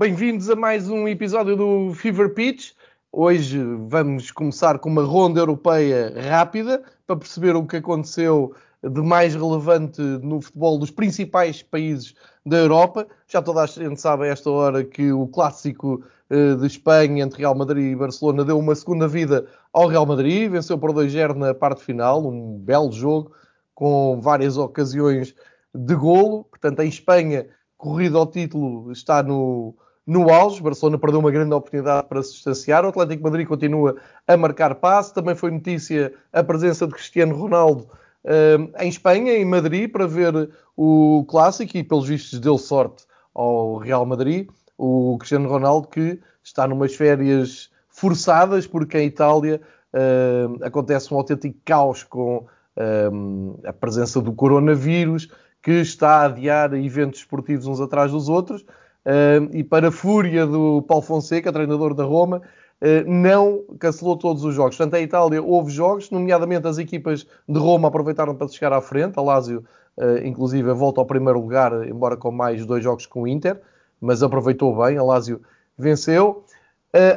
Bem-vindos a mais um episódio do Fever Pitch. Hoje vamos começar com uma ronda europeia rápida para perceber o que aconteceu de mais relevante no futebol dos principais países da Europa. Já toda a gente sabe a esta hora que o clássico eh, de Espanha entre Real Madrid e Barcelona deu uma segunda vida ao Real Madrid, venceu por 2-0 na parte final, um belo jogo com várias ocasiões de golo. Portanto, em Espanha, corrida ao título está no, no auge. Barcelona perdeu uma grande oportunidade para se distanciar. O Atlético Madrid continua a marcar passe. Também foi notícia a presença de Cristiano Ronaldo uh, em Espanha, em Madrid, para ver o clássico e, pelos vistos, deu sorte ao Real Madrid. O Cristiano Ronaldo que está numas férias forçadas, porque em Itália uh, acontece um autêntico caos com uh, a presença do coronavírus, que está a adiar eventos esportivos uns atrás dos outros. E para a fúria do Paulo Fonseca, treinador da Roma, uh, não cancelou todos os jogos. Portanto, em Itália houve jogos, nomeadamente as equipas de Roma aproveitaram para chegar à frente. A Lazio, uh, inclusive, volta ao primeiro lugar, embora com mais dois jogos com o Inter, mas aproveitou bem. A Lazio venceu.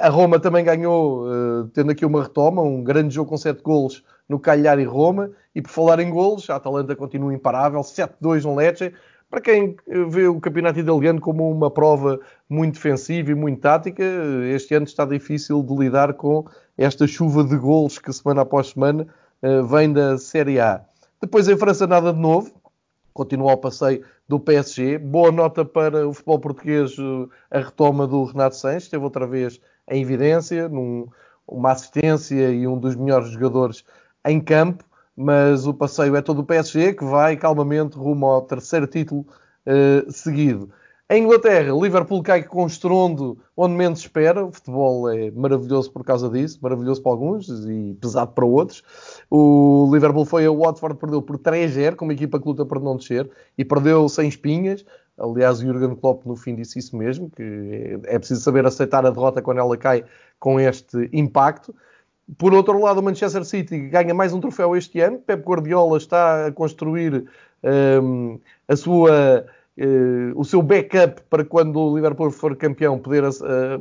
a Roma também ganhou, tendo aqui uma retoma, um grande jogo com sete golos no Cagliari Roma. E por falar em golos, a Atalanta continua imparável, 7-2 no Lecce para quem vê o campeonato italiano como uma prova muito defensiva e muito tática, este ano está difícil de lidar com esta chuva de golos que semana após semana eh, vem da Série A. Depois em França nada de novo, continua o passeio do PSG. Boa nota para o futebol português, eh, a retoma do Renato Sanches, esteve outra vez em evidência, num, uma assistência e um dos melhores jogadores em campo mas o passeio é todo o PSG que vai calmamente rumo ao terceiro título uh, seguido. Em Inglaterra, Liverpool cai com estrondo onde menos espera. O futebol é maravilhoso por causa disso, maravilhoso para alguns e pesado para outros. O Liverpool foi a Watford, perdeu por 3-0, com uma equipa que luta para não descer, e perdeu sem espinhas. Aliás, o Jurgen Klopp no fim disse isso mesmo, que é preciso saber aceitar a derrota quando ela cai com este impacto. Por outro lado, o Manchester City ganha mais um troféu este ano. Pep Guardiola está a construir um, a sua, uh, o seu backup para quando o Liverpool for campeão poder uh,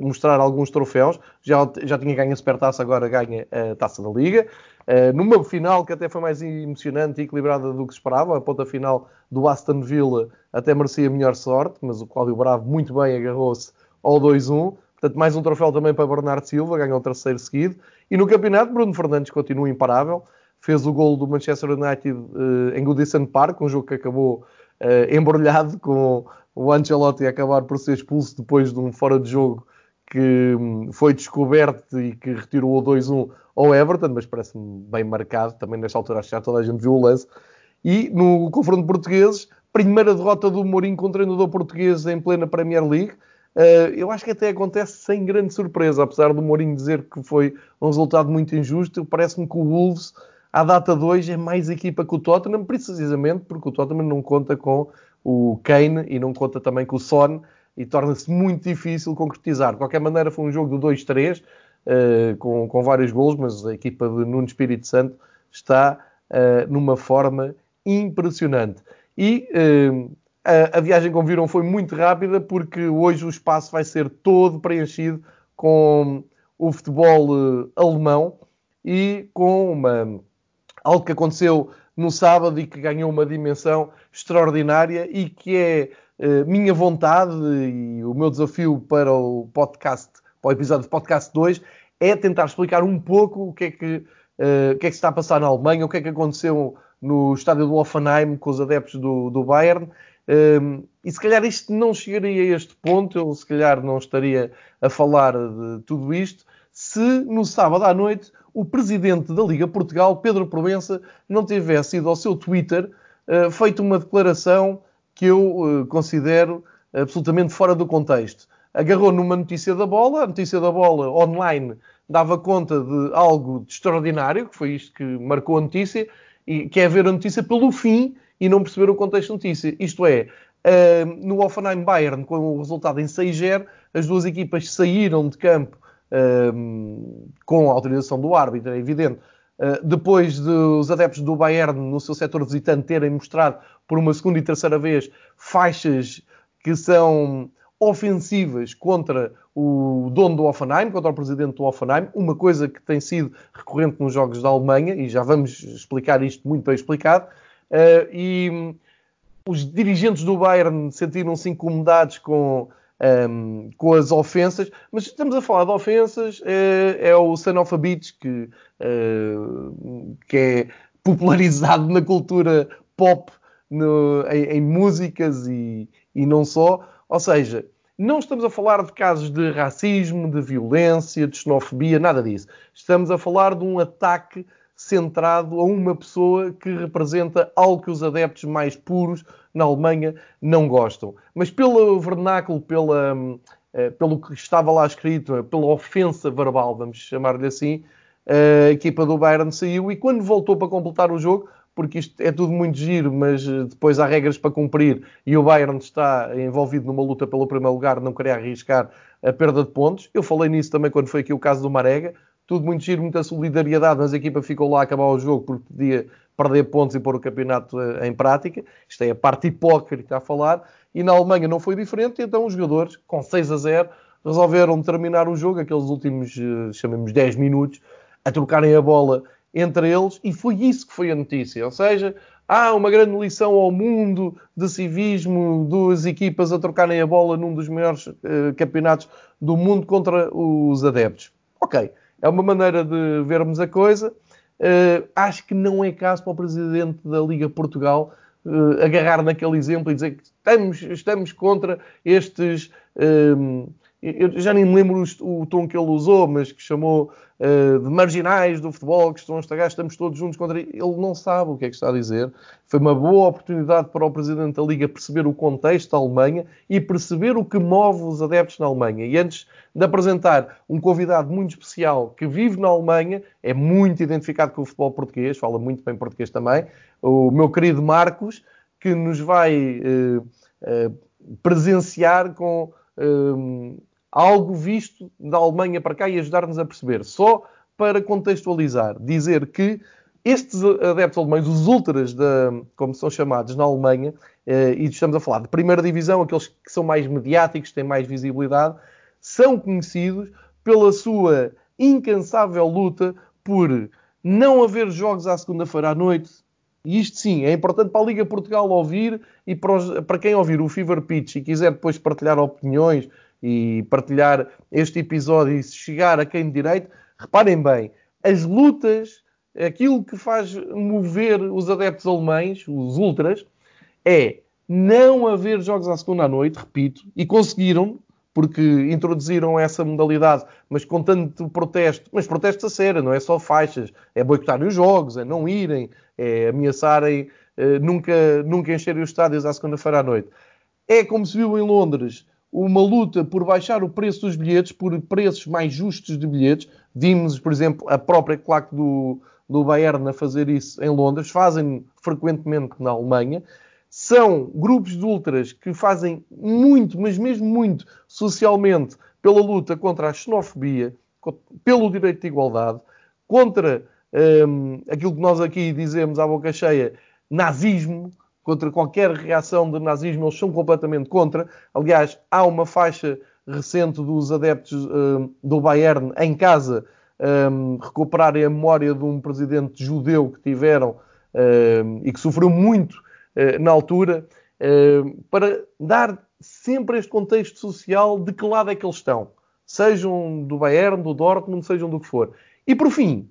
mostrar alguns troféus. Já, já tinha ganho a Supertaça, agora ganha a Taça da Liga. Uh, numa final que até foi mais emocionante e equilibrada do que se esperava, a ponta final do Aston Villa até merecia melhor sorte, mas o Cláudio Bravo muito bem agarrou-se ao 2-1. Portanto, mais um troféu também para Bernardo Silva, ganhou o terceiro seguido. E no campeonato, Bruno Fernandes continua imparável. Fez o gol do Manchester United uh, em Goodison Park, um jogo que acabou uh, embrulhado com o Ancelotti a acabar por ser expulso depois de um fora de jogo que um, foi descoberto e que retirou o 2-1 ao Everton, mas parece-me bem marcado. Também nesta altura acho que já toda a gente viu o lance. E no confronto português, primeira derrota do Mourinho com o treinador português em plena Premier League. Uh, eu acho que até acontece sem grande surpresa, apesar do Mourinho dizer que foi um resultado muito injusto. Parece-me que o Wolves, à data hoje, é mais equipa que o Tottenham, precisamente porque o Tottenham não conta com o Kane e não conta também com o Son e torna-se muito difícil concretizar. De qualquer maneira, foi um jogo de 2-3, uh, eh, com, com vários gols, mas a equipa de Nuno Espírito Santo está uh, numa forma impressionante. E a, viagem, como viram, foi muito rápida porque hoje o espaço vai ser todo preenchido com o futebol uh, alemão e com uma, algo que aconteceu no sábado e que ganhou uma dimensão extraordinária e que é uh, minha vontade e o meu desafio para o podcast, para o episódio de podcast 2, é tentar explicar um pouco o que é que, uh, o que, é que está a passar na Alemanha, o que é que aconteceu no estádio do Offenheim com os adeptos do, do Bayern um, e se calhar isto não chegaria a este ponto, eu se calhar não estaria a falar de tudo isto, se no sábado à noite o presidente da Liga Portugal, Pedro Provença, não tivesse ido ao seu Twitter uh, feito uma declaração que eu uh, considero absolutamente fora do contexto. Agarrou numa notícia da bola, a notícia da bola online dava conta de algo de extraordinário, que foi isto que marcou a notícia, e que é ver a notícia pelo fim e não perceber o contexto de notícia. Isto é, uh, no Offenheim Bayern, com o resultado em 6-0, as duas equipas saíram de campo uh, com a autorização do árbitro, é evidente. Uh, depois dos adeptos do Bayern, no seu setor visitante, terem mostrado por uma segunda e terceira vez faixas que são ofensivas contra o dono do Offenheim, contra o presidente do Offenheim, uma coisa que tem sido recorrente nos jogos da Alemanha, e já vamos explicar isto muito bem explicado, uh, e os dirigentes do Bayern sentiram-se incomodados com, um, com as ofensas, mas estamos a falar de ofensas, é, é o Son of a Beach, que, uh, que é popularizado na cultura pop, no, em, em, músicas e, e não só. Ou seja, não estamos a falar de casos de racismo, de violência, de xenofobia, nada disso. Estamos a falar de um ataque centrado a uma pessoa que representa algo que os adeptos mais puros na Alemanha não gostam. Mas pelo vernáculo, pela, eh, pelo que estava lá escrito, pela ofensa verbal, vamos chamar-lhe assim, a equipa do Bayern saiu e quando voltou para completar o jogo, porque isto é tudo muito giro, mas eh, depois há regras para cumprir e o Bayern está envolvido numa luta pelo primeiro lugar, não queria arriscar a perda de pontos. Eu falei nisso também quando foi aqui o caso do Marega. Tudo muito giro, muita solidariedade, mas a equipa ficou lá a acabar o jogo porque podia perder pontos e pôr o campeonato eh, em prática. Isto é a parte hipócrita a falar. E na Alemanha não foi diferente, então os jogadores, com 6 a 0, resolveram terminar o jogo, aqueles últimos, eh, chamemos 10 minutos, a trocarem a bola entre eles, e foi isso que foi a notícia. Ou seja, há uma grande lição ao mundo de civismo, duas equipas a trocarem a bola num dos maiores uh, campeonatos do mundo contra os adeptos. Ok, é uma maneira de vermos a coisa. Uh, acho que não é caso para o presidente da Liga Portugal uh, agarrar naquele exemplo e dizer que estamos, estamos contra estes eu já nem me lembro o, tom que ele usou, mas que chamou uh, de marginais do futebol, que estão a estragar, estamos todos juntos contra ele. Ele não sabe o que é que está a dizer. Foi uma boa oportunidade para o Presidente da Liga perceber o contexto da Alemanha e perceber o que move os adeptos na Alemanha. E antes de apresentar um convidado muito especial que vive na Alemanha, é muito identificado com o futebol português, fala muito bem português também, o meu querido Marcos, que nos vai uh, uh, presenciar com algo visto da Alemanha para cá e ajudar-nos a perceber. Só para contextualizar, dizer que estes adeptos alemães, os ultras, da, como são chamados na Alemanha, eh, e estamos a falar de primeira divisão, aqueles que são mais mediáticos, têm mais visibilidade, são conhecidos pela sua incansável luta por não haver jogos à segunda-feira à noite. E isto sim, é importante para a Liga Portugal ouvir e para, os, para quem ouvir o Fever Pitch e quiser depois partilhar opiniões e partilhar este episódio e chegar a quem de direito, reparem bem, as lutas, aquilo que faz mover os adeptos alemães, os ultras, é não haver jogos à segunda à noite, repito, e conseguiram, porque introduziram essa modalidade, mas com tanto protesto, mas protesto a sério, não é só faixas, é boicotarem os jogos, é não irem, é ameaçarem uh, nunca, nunca encherem os estádios à segunda-feira à noite. É como se viu em Londres, uma luta por baixar o preço dos bilhetes, por preços mais justos de bilhetes. Vimos, por exemplo, a própria claque do, do Bayern a fazer isso em Londres, fazem frequentemente na Alemanha. São grupos de ultras que fazem muito, mas mesmo muito, socialmente, pela luta contra a xenofobia, pelo direito de igualdade, contra hum, aquilo que nós aqui dizemos à boca cheia, nazismo, contra qualquer reação de nazismo, eles são completamente contra. Aliás, há uma faixa recente dos adeptos uh, do Bayern em casa um, recuperarem a memória de um presidente judeu que tiveram uh, e que sofreu muito uh, na altura, para dar sempre este contexto social de que lado é que eles estão. Sejam do Bayern, do Dortmund, sejam do que for. E por fim,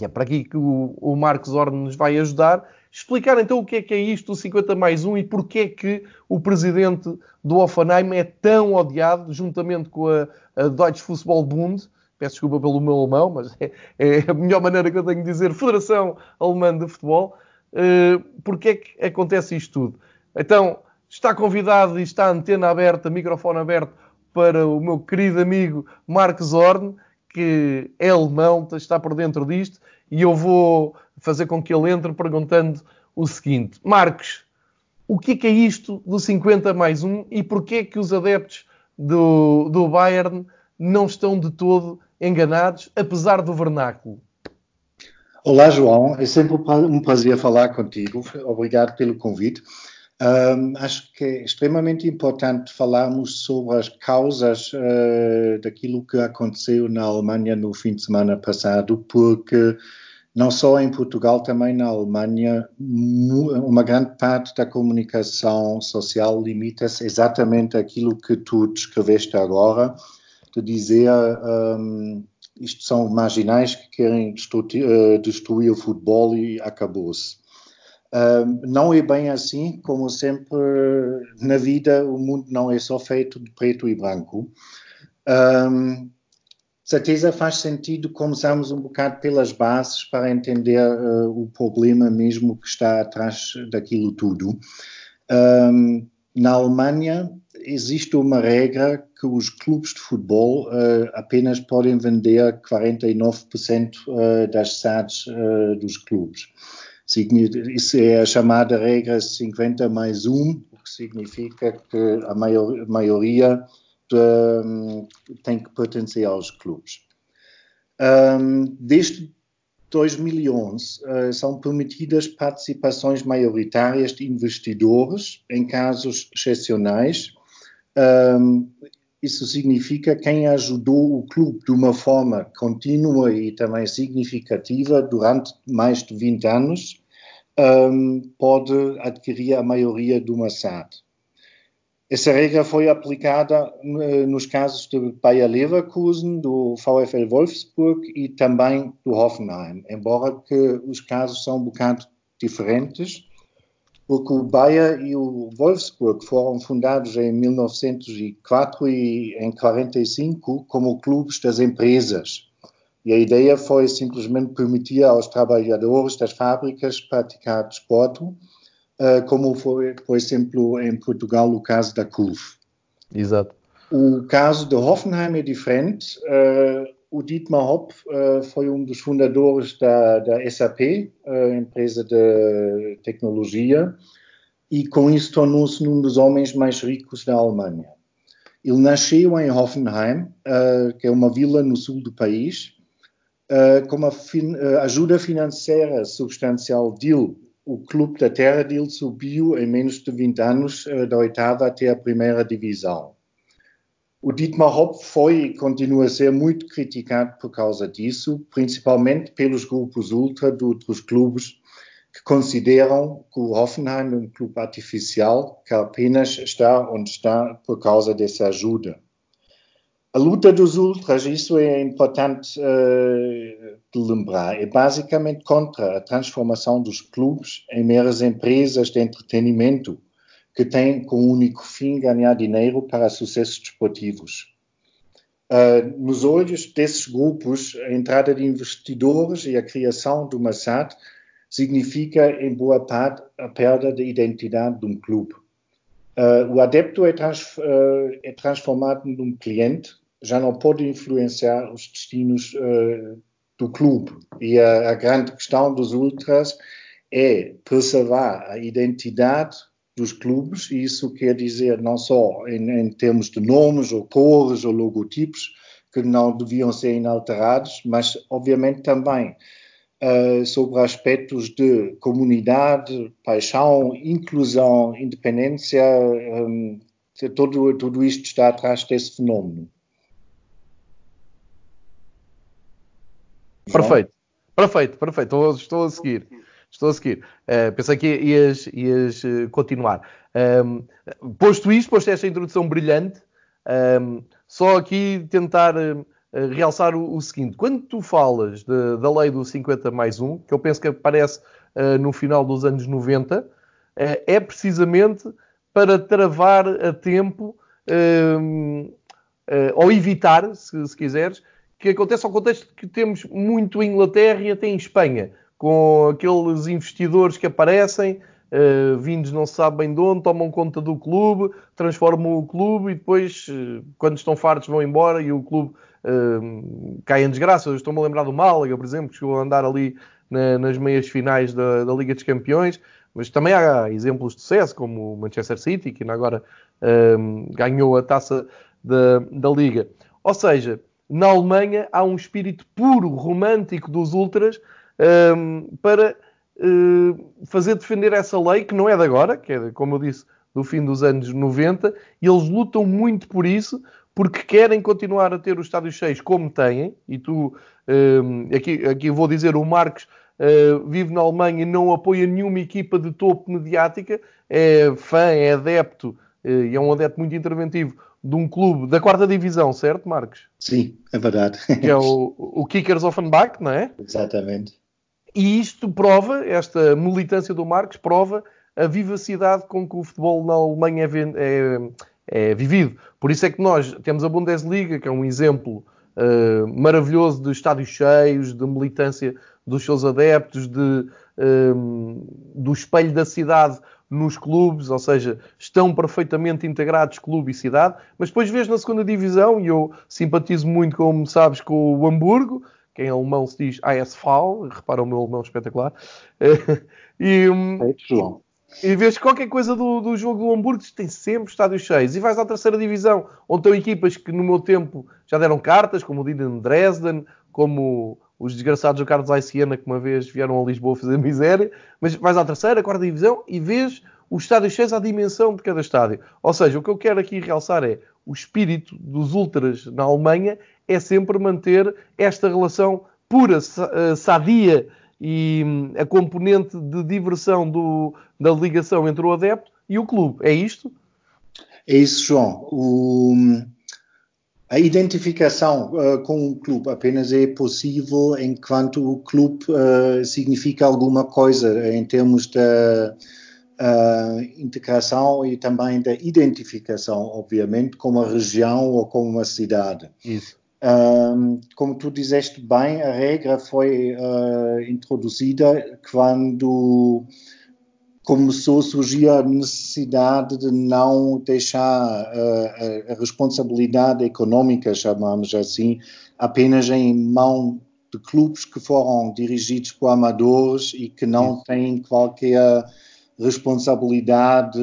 e é para aqui que o, o Marcos Orne nos vai ajudar, explicar então o que é que é isto do 50 mais 1 e porque é que o presidente do Offenheim é tão odiado, juntamente com a, a Deutsche Fußball Bund, peço desculpa pelo meu alemão, mas é, é, a melhor maneira que eu tenho de dizer, Federação Alemã de Futebol, uh, porque é que acontece isto tudo. Então, está convidado e está a antena aberta, microfone aberto para o meu querido amigo Marcos Horn, que é alemão, está por dentro disto, e eu vou fazer com que ele entre perguntando o seguinte: Marcos, o que é, que é isto do 50 mais 1 e porquê é que os adeptos do, do Bayern não estão de todo enganados, apesar do vernáculo? Olá, João. É sempre um prazer falar contigo. Obrigado pelo convite. Um, acho que é extremamente importante falarmos sobre as causas uh, daquilo que aconteceu na Alemanha no fim de semana passado, porque não só em Portugal, também na Alemanha, uma grande parte da comunicação social limita-se exatamente àquilo que tu descreveste agora, de dizer um, isto são marginais que querem destruir, uh, destruir o futebol e acabou-se. Um, não é bem assim, como sempre na vida, o mundo não é só feito de preto e branco. Um, certeza faz sentido começarmos um bocado pelas bases para entender uh, o problema mesmo que está atrás daquilo tudo. Um, na Alemanha existe uma regra que os clubes de futebol uh, apenas podem vender 49% uh, das SADs dos clubes. Isso é a chamada regra 50 mais 1, o que significa que a maior, maioria um, tem que pertencer aos clubes. Um, desde 2011 uh, são permitidas participações maioritárias de investidores em casos excepcionais. Um, isso significa quem ajudou o clube de uma forma contínua e também significativa durante mais de 20 anos um, pode adquirir a maioria de uma SAD. Essa regra foi aplicada uh, nos casos de Bayer Leverkusen, do VfL Wolfsburg e também do Hoffenheim, embora que os casos são um bocado diferentes porque o Bayer e o Wolfsburg foram fundados em 1904 e em 45 como clubes das empresas. E a ideia foi simplesmente permitir aos trabalhadores das fábricas praticar desporto, como foi, por exemplo, em Portugal o caso da CUF. Exato. O caso de Hoffenheim é diferente. Uh, o Dietmar Hopp uh, foi um dos fundadores da, da SAP, empresa de tecnologia, e com isso tornou-se um dos homens mais ricos da Alemanha. Ele nasceu em Hoffenheim, que é uma vila no sul do país, com uma ajuda financeira substancial dele. O clube da terra dele subiu em menos de 20 anos da oitava até a primeira divisão. O Dietmar Hopp foi e continua a ser muito criticado por causa disso, principalmente pelos grupos ultra de outros clubes que consideram que o Hoffenheim é um clube artificial que apenas está onde está por causa dessa ajuda. A luta dos ultras, isso é importante uh, de lembrar, é basicamente contra a transformação dos clubes em meras empresas de entretenimento que tem como único fim ganhar dinheiro para sucessos desportivos. Uh, nos olhos desses grupos, a entrada de investidores e a criação de uma SAD significa, em boa parte, a perda da identidade de um clube. Uh, o adepto é, trans, é, transformado num cliente, já não pode influenciar os destinos do clube. E a, a grande questão dos ultras é preservar a identidade dos clubes, e isso quer dizer não só em, em, termos de nomes ou cores ou logotipos, que não deviam ser inalterados, mas obviamente também uh, sobre aspectos de comunidade, paixão, inclusão, independência, um, tudo, tudo isto está atrás desse fenómeno. Perfeito, perfeito, perfeito, estou, estou a seguir. Estou a seguir. Uh, pensei que ias, ias uh, continuar. Um, ehm, posto isto, posto esta introdução brilhante, um, ehm, só aqui tentar uh, realçar o, o, seguinte. Quando tu falas de, da lei do 50 mais 1, que eu penso que aparece no final dos anos 90, é precisamente para travar a tempo ehm, ou evitar, se, se quiseres, que aconteça ao contexto que temos muito em Inglaterra e até em Espanha com aqueles investidores que aparecem, uh, vindos não se sabe bem de onde, tomam conta do clube, transformam o clube e depois, uh, quando estão fartos, vão embora e o clube uh, cai em desgraça. Estou-me a lembrar do Málaga, por exemplo, que chegou a andar ali na, nas meias finais da, da, Liga dos Campeões, mas também há exemplos de sucesso, como o Manchester City, que agora ganhou a taça da, da Liga. Ou seja, na Alemanha há um espírito puro, romântico dos ultras um, para uh, fazer defender essa lei, que não é de agora, que é, como eu disse, do fim dos anos 90, e eles lutam muito por isso, porque querem continuar a ter os estádios cheios como têm, e tu, uh, aqui, aqui vou dizer, o Marcos uh, vive na Alemanha e não apoia nenhuma equipa de topo mediática, é fã, é adepto, e é um adepto muito interventivo de um clube da quarta divisão, certo, Marcos? Sim, é verdade. Que é o, o Kickers Offenbach, não é? Exatamente. E isto prova, esta militância do Marcos, prova a vivacidade com que o futebol na Alemanha é, é, é vivido. Por isso é que nós temos a Bundesliga, que é um exemplo uh, maravilhoso de estádios cheios, de militância dos seus adeptos, de, uh, do espelho da cidade nos clubes, ou seja, estão perfeitamente integrados clube e cidade, mas depois vês na segunda divisão, e eu simpatizo muito, como sabes, com o Hamburgo, que em alemão se diz ASV, repara o meu alemão espetacular, e, João. e vês qualquer coisa do, do jogo do Hamburgo, tem sempre estádios cheios, e vais à terceira divisão, onde estão equipas que no meu tempo já deram cartas, como o Dinamo Dresden, como os desgraçados do Carlos Aiciana que uma vez vieram a Lisboa fazer miséria, mas vais à terceira, quarta divisão e vês os estádios cheios à dimensão de cada estádio. Ou seja, o que eu quero aqui realçar é o espírito dos ultras na Alemanha é sempre manter esta relação pura, eh, sadia e hum, a componente de diversão do, da ligação entre o adepto e o clube. É isto? É isso, João. O, a identificação uh, com o clube apenas é possível enquanto o clube uh, significa alguma coisa em termos da uh, integração e também da identificação, obviamente, com uma região ou com uma cidade. Isso. Um, como tu disseste bem, a regra foi introduzida quando começou a surgir a necessidade de não deixar uh, a, responsabilidade econômica, chamamos assim, apenas em mão de clubes que foram dirigidos por amadores e que não têm qualquer responsabilidade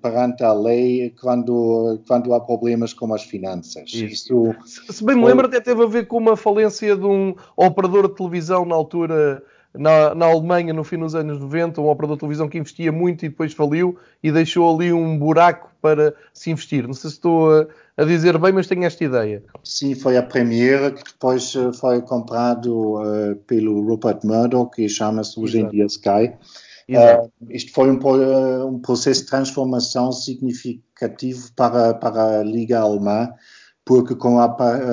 perante a lei quando, quando há problemas com as finanças. Isso. Isso Se bem me lembro, até teve a ver com uma falência de um operador de televisão na altura na, na, Alemanha, no fim dos anos 90, um operador de televisão que investia muito e depois faliu e deixou ali um buraco para se investir. Não sei se estou a, a dizer bem, mas tenho esta ideia. Sim, foi a primeira que depois eh, foi comprado uh, pelo Rupert Murdoch, que chama-se hoje em dia Sky. Uh, isto foi um, um, processo de transformação significativo para, para a Liga Alemã porque com a,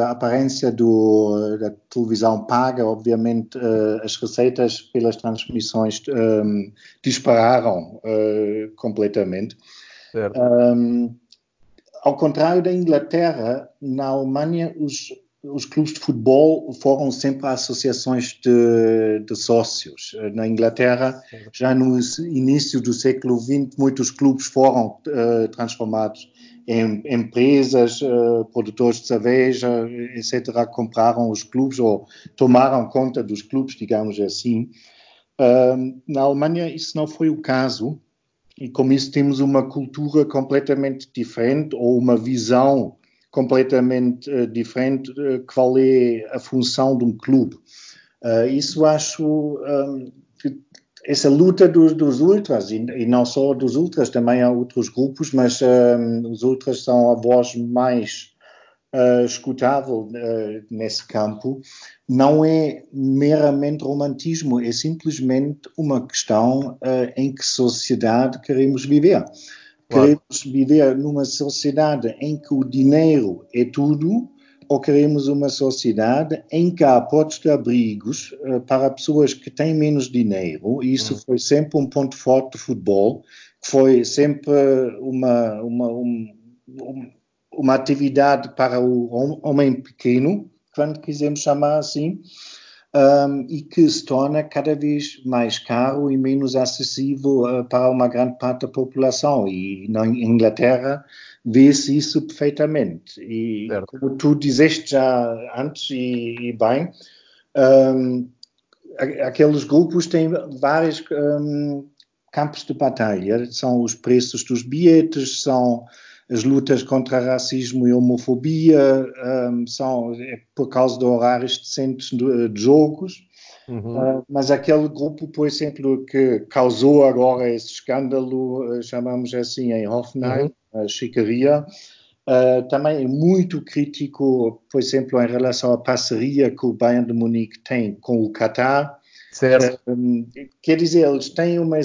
aparência do, da televisão paga, obviamente uh, as receitas pelas transmissões um, ehm, dispararam uh, completamente. Um, ao contrário da Inglaterra, na Alemanha os, os clubes de futebol foram sempre associações de, de, sócios. Na Inglaterra, já no início do século XX, muitos clubes foram uh, transformados em, empresas, uh, produtores de cerveja, etc., compraram os clubes ou tomaram conta dos clubes, digamos assim. Uh, na Alemanha isso não foi o caso e com isso temos uma cultura completamente diferente ou uma visão completamente uh, diferente uh, qual é a função de um clube. Uh, isso acho essa luta dos, dos ultras, e, e, não só dos ultras, também há outros grupos, mas um, os ultras são a voz mais uh, escutável uh, nesse campo, não é meramente romantismo, é simplesmente uma questão uh, em que sociedade queremos viver. Claro. Queremos viver numa sociedade em que o dinheiro é tudo, ou queremos uma sociedade em que há aportes de abrigos uh, para pessoas que têm menos dinheiro, e isso uhum. foi sempre um ponto forte do futebol, que foi sempre uma, uma, um, uma atividade para o homem pequeno, quando quisermos chamar assim, um, e que se torna cada vez mais caro e menos acessível uh, para uma grande parte da população. E na Inglaterra, vê-se isso perfeitamente. E certo. como tu disseste já antes, e, e bem, um, aqueles grupos têm vários um, campos de batalha. São os preços dos bilhetes, são as lutas contra racismo e homofobia, um, são é por causa de horários decentes de, de jogos. Uhum. Uh, mas aquele grupo, por exemplo, que causou agora esse escândalo, uh, chamamos assim, em Hoffenheim, uhum. a Chicaria, uh, também é muito crítico, por exemplo, em relação à parceria que o Bayern de Munique tem com o Qatar. Certo. quer dizer, eles têm uma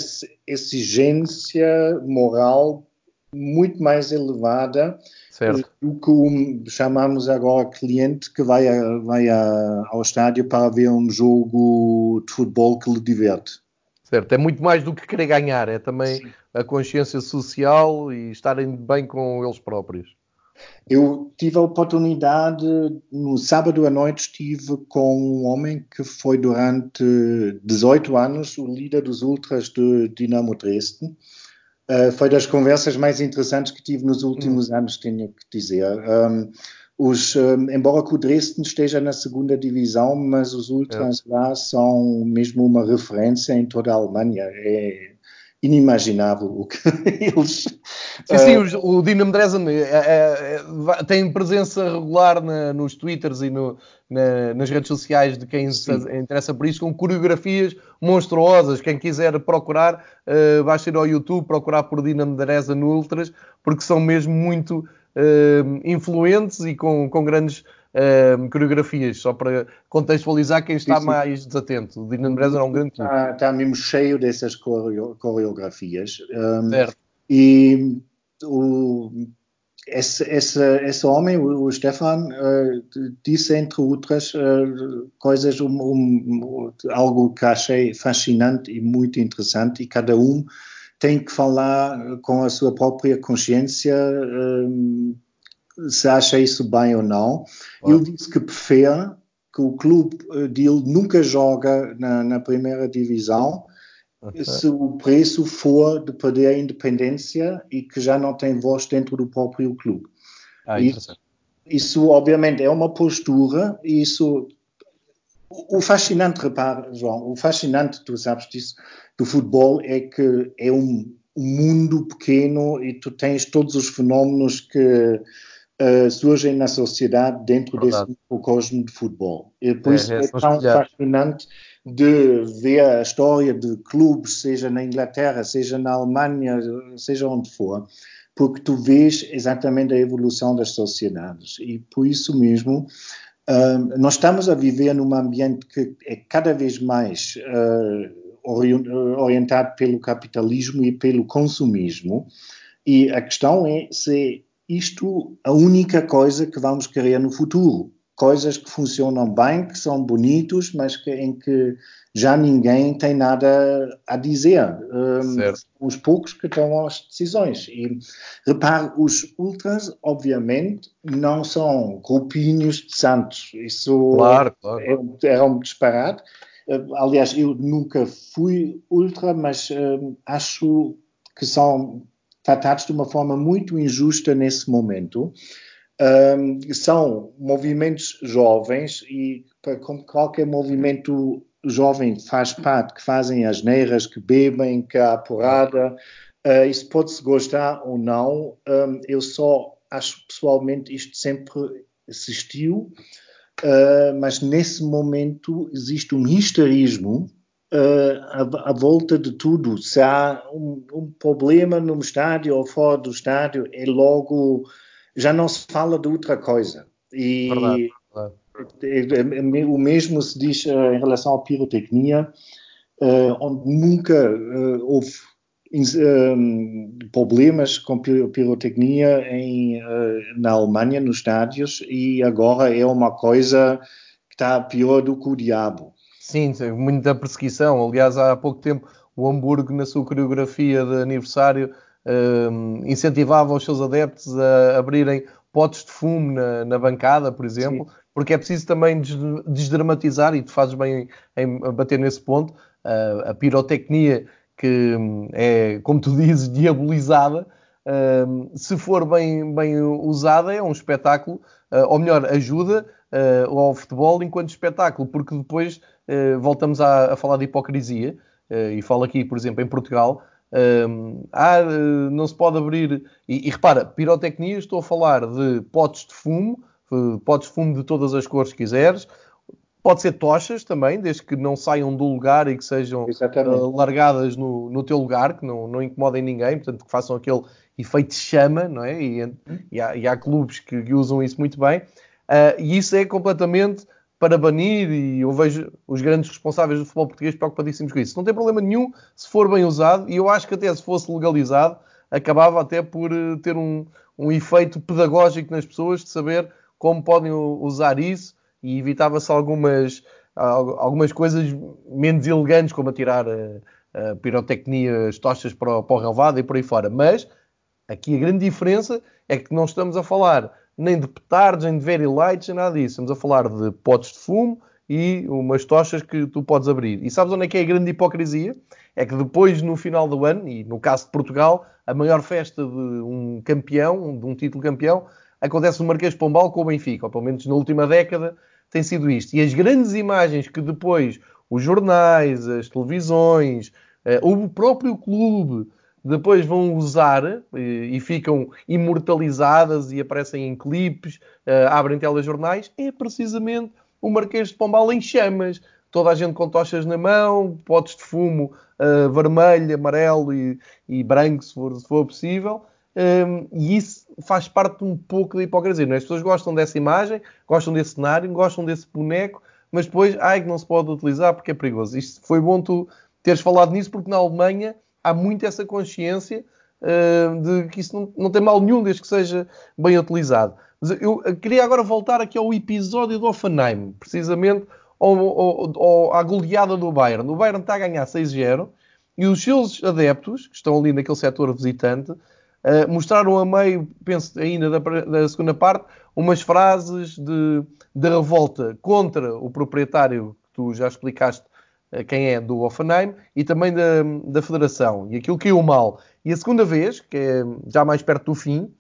exigência moral muito mais elevada certo. do que o chamamos agora cliente que vai, a, vai a, ao estádio para ver um jogo de futebol que lhe diverte. Certo, é muito mais do que querer ganhar, é também Sim. a consciência social e estarem bem com eles próprios. Eu tive a oportunidade, no sábado à noite, estive com um homem que foi durante 18 anos o líder dos Ultras de Dinamo Dresden Uh, foi das conversas mais interessantes que tive nos últimos hum. anos, tenho que dizer. Um, os, um, embora o Dresden esteja na segunda divisão, mas os Ultras é. lá são mesmo uma referência em toda a Alemanha. É inimaginável o que eles. Sim, sim, uh, o, o Dinamo Dresden é, é, é, tem presença regular na, nos Twitters e no, na, nas redes sociais de quem sim. se interessa por isso, com coreografias monstruosas. Quem quiser procurar, uh, basta ir ao YouTube, procurar por Dinamo Dresden Ultras, porque são mesmo muito uh, influentes e com, com grandes uh, coreografias, só para contextualizar quem está sim, sim. mais desatento. O Dinamo Dresden é um grande. Está, está mesmo cheio dessas coreografias. Um, certo. E o, esse, esse, esse homem, o, o Stefan, uh, disse, entre outras uh, coisas, um, um, algo que achei fascinante e muito interessante, e cada um tem que falar com a sua própria consciência um, se acha isso bem ou não. Claro. Ele disse que prefere que o clube eh, dele nunca joga na, na primeira divisão okay. se o preço for de perder a independência e que já não tem voz dentro do próprio clube. Ah, isso, isso, obviamente, é uma postura e isso... O fascinante, repara, João, o fascinante, tu sabes disso, do futebol é que é um, um mundo pequeno e tu tens todos os fenómenos que uh, surgem na sociedade dentro Verdade. desse microcosmo de futebol. E por é, isso é, é tão fascinante de ver a história de clubes, seja na Inglaterra, seja na Alemanha, seja onde for, porque tu vês exatamente a evolução das sociedades. E por isso mesmo, uh, nós estamos a viver num ambiente que é cada vez mais uh, orientado pelo capitalismo e pelo consumismo. E a questão é se isto a única coisa que vamos querer no futuro. Coisas que funcionam bem, que são bonitos, mas que, em que já ninguém tem nada a dizer. Um, os poucos que tomam as decisões. E repare, os ultras, obviamente, não são grupinhos de santos. Isso claro, claro. É, é um disparate. Uh, aliás, eu nunca fui ultra, mas uh, acho que são tratados de uma forma muito injusta nesse momento. Um, são movimentos jovens e como qualquer movimento jovem faz parte, que fazem as neiras, que bebem, que há porrada, uh, isso pode-se gostar ou não, um, eu só acho pessoalmente isto sempre existiu, uh, mas nesse momento existe um histerismo uh, à, volta de tudo. Se há um, um, problema no estádio ou fora do estádio, é logo já não se fala de outra coisa. E verdade, verdade. É, é, o mesmo se diz uh, em relação à pirotecnia, uh, onde nunca houve problemas com pirotecnia em, na Alemanha, nos estádios, e agora é uma coisa que está pior do que o diabo. Sim, muita perseguição. Aliás, há pouco tempo o Hamburgo, na sua coreografia de aniversário, um, incentivava os seus adeptos a abrirem potes de fumo na, na bancada, por exemplo, Sim. porque é preciso também desdramatizar, e tu fazes bem em, bater nesse ponto, uh, a pirotecnia que hum, é, como tu dizes, diabolizada, uh, se for bem, bem usada, é um espetáculo, uh, ou melhor, ajuda uh, ao futebol enquanto espetáculo, porque depois voltamos a, a, falar de hipocrisia, uh, e falo aqui, por exemplo, em Portugal, ah, não se pode abrir. E, e, repara, pirotecnia, estou a falar de potes de fumo, potes de fumo de todas as cores que quiseres, Pode ser tochas também, desde que não saiam do lugar e que sejam uh, largadas no, no teu lugar, que não, não incomodem ninguém, portanto que façam aquele efeito chama, não é? E, e, há, e há, clubes que, que, usam isso muito bem. Uh, e isso é completamente para banir, e eu vejo os grandes responsáveis do futebol português preocupadíssimos com isso. Não tem problema nenhum se for bem usado, e eu acho que até se fosse legalizado, acabava até por uh, ter um, um efeito pedagógico nas pessoas de saber como podem usar isso e evitava-se algumas, algumas coisas menos elegantes, como atirar a, a pirotecnia, as tochas para, para o relvado e por aí fora. Mas aqui a grande diferença é que não estamos a falar nem de petardos, nem de very lights, nem nada disso. Estamos a falar de potes de fumo e umas tochas que tu podes abrir. E sabes onde é que é a grande hipocrisia? É que depois, no final do ano, e no caso de Portugal, a maior festa de um campeão, de um título campeão, acontece no Marquês de Pombal com o Benfica, ou pelo menos na última década tem sido isto. E as grandes imagens que depois os jornais, as televisões, uh, o próprio clube depois vão usar uh, e ficam imortalizadas e aparecem em clipes, uh, abrem telejornais, é precisamente o Marquês de Pombal em chamas. Toda a gente com tochas na mão, potes de fumo vermelho, amarelo e, e branco, se for, se for possível. Um, e isso faz parte um pouco da hipocrisia. Não é? As pessoas gostam dessa imagem, gostam desse cenário, gostam desse boneco, mas depois, ai, que não se pode utilizar porque é perigoso. Isto foi bom tu teres falado nisso, porque na Alemanha há muito essa consciência uh, de que isso não, não, tem mal nenhum desde que seja bem utilizado. Mas eu queria agora voltar aqui ao episódio do Offenheim, precisamente ao, ao, ao, à goleada do Bayern. O Bayern está a ganhar 6-0 e os seus adeptos, que estão ali naquele setor visitante, Uh, mostraram a meio, penso ainda da, da, segunda parte, umas frases de, de, revolta contra o proprietário que tu já explicaste quem é do Offenheim e também da, da Federação. E aquilo caiu mal. E a segunda vez, que é já mais perto do fim,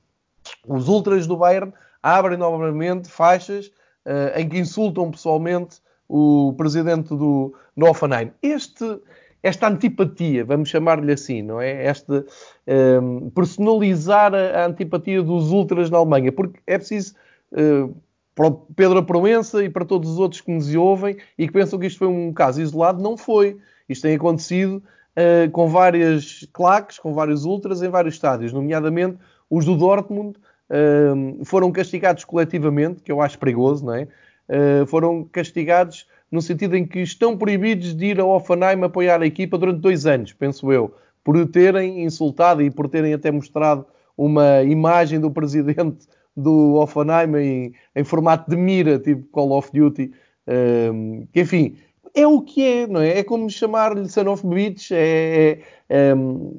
os ultras do Bayern abrem novamente faixas uh, em que insultam pessoalmente o presidente do, do Offenheim. Este esta antipatia, vamos chamar-lhe assim, não é? Esta um, personalizar a, a, antipatia dos ultras na Alemanha, porque é preciso uh, para o Pedro Proença e para todos os outros que nos ouvem e que pensam que isto foi um caso isolado, não foi. Isto tem acontecido uh, com várias claques, com vários ultras em vários estádios, nomeadamente os do Dortmund uh, foram castigados coletivamente, que eu acho perigoso, não é? Uh, foram castigados no sentido em que estão proibidos de ir ao Offenheim apoiar a equipa durante dois anos, penso eu, por terem insultado e por terem até mostrado uma imagem do presidente do Offenheim em, em formato de mira, tipo Call of Duty, um, que enfim, é o que é, não é? É como chamar-lhe Son of Beach, é, é,